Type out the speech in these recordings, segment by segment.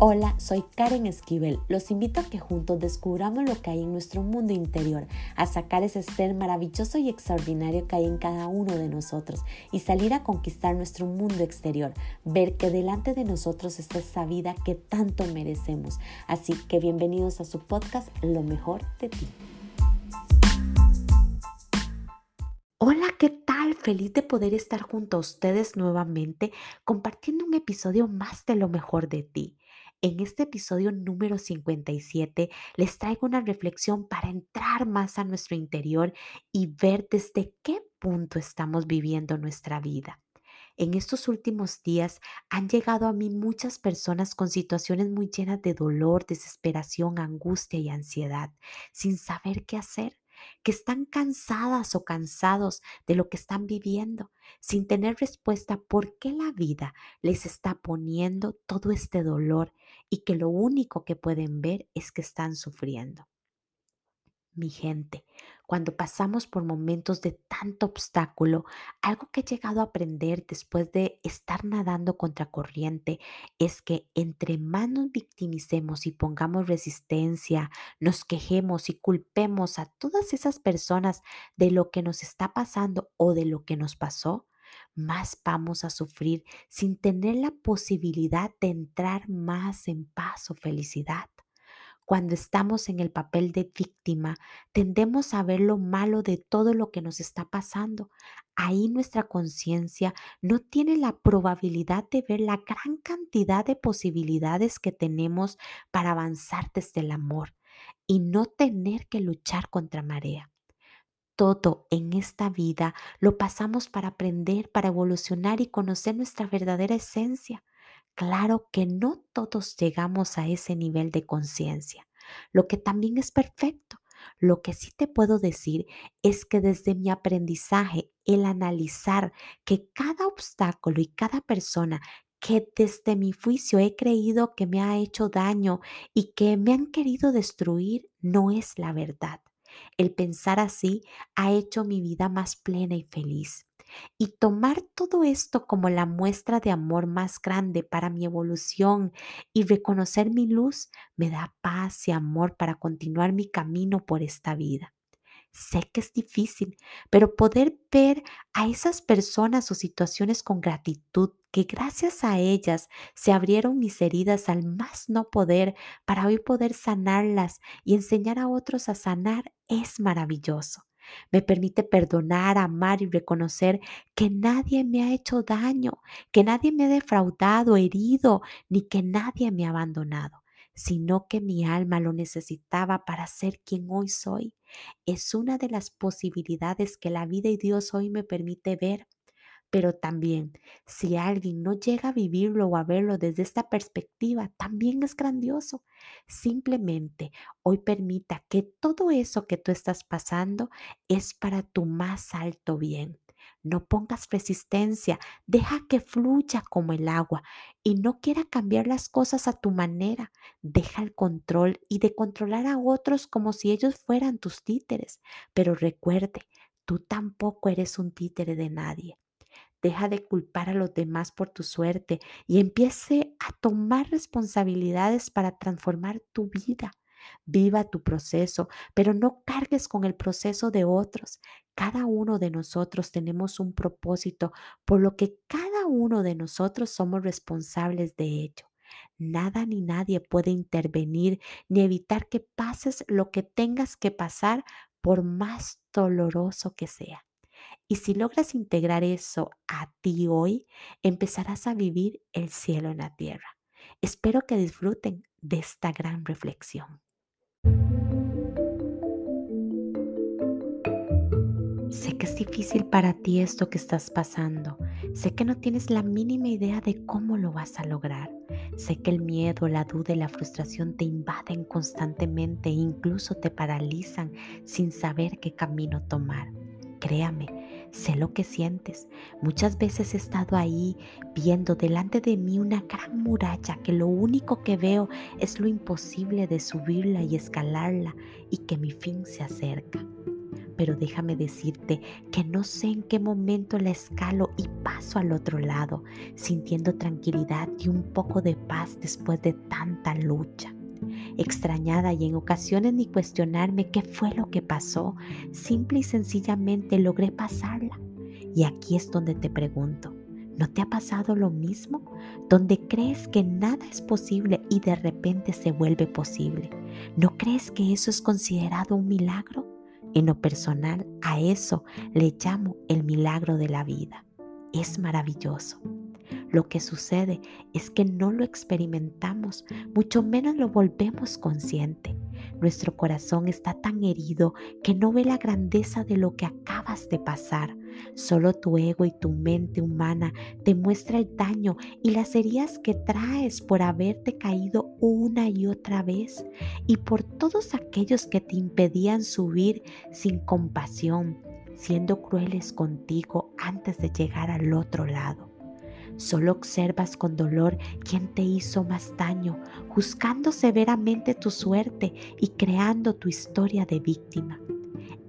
Hola, soy Karen Esquivel. Los invito a que juntos descubramos lo que hay en nuestro mundo interior, a sacar ese ser maravilloso y extraordinario que hay en cada uno de nosotros y salir a conquistar nuestro mundo exterior, ver que delante de nosotros está esa vida que tanto merecemos. Así que bienvenidos a su podcast Lo mejor de ti. Hola, ¿qué tal? Feliz de poder estar junto a ustedes nuevamente compartiendo un episodio más de lo mejor de ti. En este episodio número 57 les traigo una reflexión para entrar más a nuestro interior y ver desde qué punto estamos viviendo nuestra vida. En estos últimos días han llegado a mí muchas personas con situaciones muy llenas de dolor, desesperación, angustia y ansiedad, sin saber qué hacer que están cansadas o cansados de lo que están viviendo, sin tener respuesta por qué la vida les está poniendo todo este dolor y que lo único que pueden ver es que están sufriendo. Mi gente, cuando pasamos por momentos de tanto obstáculo, algo que he llegado a aprender después de estar nadando contra corriente es que entre más nos victimicemos y pongamos resistencia, nos quejemos y culpemos a todas esas personas de lo que nos está pasando o de lo que nos pasó, más vamos a sufrir sin tener la posibilidad de entrar más en paz o felicidad. Cuando estamos en el papel de víctima, tendemos a ver lo malo de todo lo que nos está pasando. Ahí nuestra conciencia no tiene la probabilidad de ver la gran cantidad de posibilidades que tenemos para avanzar desde el amor y no tener que luchar contra marea. Todo en esta vida lo pasamos para aprender, para evolucionar y conocer nuestra verdadera esencia. Claro que no todos llegamos a ese nivel de conciencia, lo que también es perfecto. Lo que sí te puedo decir es que desde mi aprendizaje, el analizar que cada obstáculo y cada persona que desde mi juicio he creído que me ha hecho daño y que me han querido destruir, no es la verdad. El pensar así ha hecho mi vida más plena y feliz y tomar todo esto como la muestra de amor más grande para mi evolución y reconocer mi luz me da paz y amor para continuar mi camino por esta vida. Sé que es difícil, pero poder ver a esas personas o situaciones con gratitud, que gracias a ellas se abrieron mis heridas al más no poder para hoy poder sanarlas y enseñar a otros a sanar, es maravilloso. Me permite perdonar, amar y reconocer que nadie me ha hecho daño, que nadie me ha defraudado, herido, ni que nadie me ha abandonado, sino que mi alma lo necesitaba para ser quien hoy soy. Es una de las posibilidades que la vida y Dios hoy me permite ver pero también, si alguien no llega a vivirlo o a verlo desde esta perspectiva, también es grandioso. Simplemente hoy permita que todo eso que tú estás pasando es para tu más alto bien. No pongas resistencia, deja que fluya como el agua y no quiera cambiar las cosas a tu manera. Deja el control y de controlar a otros como si ellos fueran tus títeres. Pero recuerde, tú tampoco eres un títere de nadie. Deja de culpar a los demás por tu suerte y empiece a tomar responsabilidades para transformar tu vida. Viva tu proceso, pero no cargues con el proceso de otros. Cada uno de nosotros tenemos un propósito, por lo que cada uno de nosotros somos responsables de ello. Nada ni nadie puede intervenir ni evitar que pases lo que tengas que pasar, por más doloroso que sea. Y si logras integrar eso a ti hoy, empezarás a vivir el cielo en la tierra. Espero que disfruten de esta gran reflexión. Sé que es difícil para ti esto que estás pasando. Sé que no tienes la mínima idea de cómo lo vas a lograr. Sé que el miedo, la duda y la frustración te invaden constantemente e incluso te paralizan sin saber qué camino tomar. Créame, Sé lo que sientes. Muchas veces he estado ahí viendo delante de mí una gran muralla que lo único que veo es lo imposible de subirla y escalarla y que mi fin se acerca. Pero déjame decirte que no sé en qué momento la escalo y paso al otro lado, sintiendo tranquilidad y un poco de paz después de tanta lucha. Extrañada y en ocasiones ni cuestionarme qué fue lo que pasó, simple y sencillamente logré pasarla. Y aquí es donde te pregunto, ¿no te ha pasado lo mismo? Donde crees que nada es posible y de repente se vuelve posible. ¿No crees que eso es considerado un milagro? En lo personal, a eso le llamo el milagro de la vida. Es maravilloso. Lo que sucede es que no lo experimentamos, mucho menos lo volvemos consciente. Nuestro corazón está tan herido que no ve la grandeza de lo que acabas de pasar. Solo tu ego y tu mente humana te muestra el daño y las heridas que traes por haberte caído una y otra vez y por todos aquellos que te impedían subir sin compasión, siendo crueles contigo antes de llegar al otro lado. Solo observas con dolor quién te hizo más daño, juzgando severamente tu suerte y creando tu historia de víctima.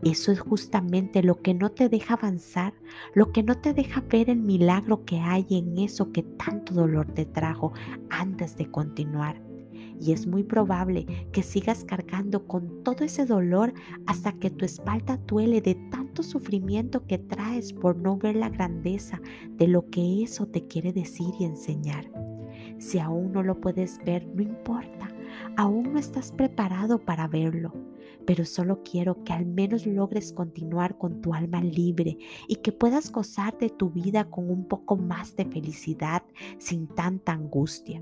Eso es justamente lo que no te deja avanzar, lo que no te deja ver el milagro que hay en eso que tanto dolor te trajo antes de continuar y es muy probable que sigas cargando con todo ese dolor hasta que tu espalda duele de tanto sufrimiento que traes por no ver la grandeza de lo que eso te quiere decir y enseñar. Si aún no lo puedes ver, no importa, aún no estás preparado para verlo pero solo quiero que al menos logres continuar con tu alma libre y que puedas gozar de tu vida con un poco más de felicidad sin tanta angustia.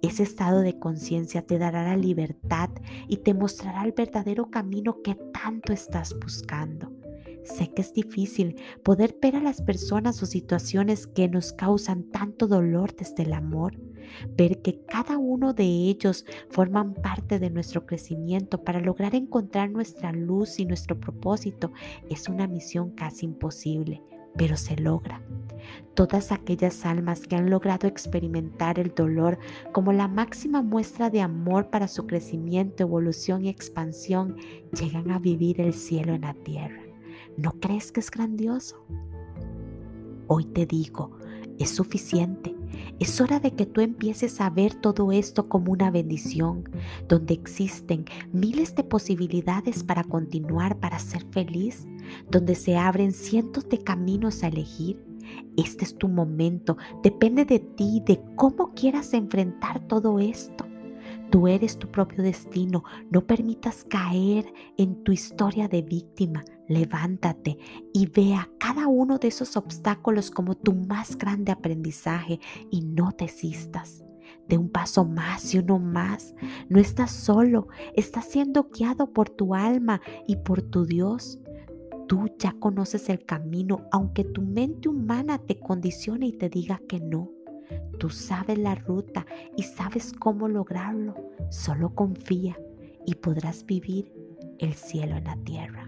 Ese estado de conciencia te dará la libertad y te mostrará el verdadero camino que tanto estás buscando. Sé que es difícil poder ver a las personas o situaciones que nos causan tanto dolor desde el amor, ver que cada uno de ellos forman parte de nuestro crecimiento para lograr encontrar nuestra luz y nuestro propósito es una misión casi imposible, pero se logra. Todas aquellas almas que han logrado experimentar el dolor como la máxima muestra de amor para su crecimiento, evolución y expansión llegan a vivir el cielo en la tierra. ¿No crees que es grandioso? Hoy te digo, es suficiente. Es hora de que tú empieces a ver todo esto como una bendición, donde existen miles de posibilidades para continuar, para ser feliz, donde se abren cientos de caminos a elegir. Este es tu momento, depende de ti, de cómo quieras enfrentar todo esto. Tú eres tu propio destino. No permitas caer en tu historia de víctima. Levántate y vea cada uno de esos obstáculos como tu más grande aprendizaje y no desistas. De un paso más y uno más. No estás solo, estás siendo guiado por tu alma y por tu Dios. Tú ya conoces el camino, aunque tu mente humana te condicione y te diga que no. Tú sabes la ruta y sabes cómo lograrlo. Solo confía y podrás vivir el cielo en la tierra.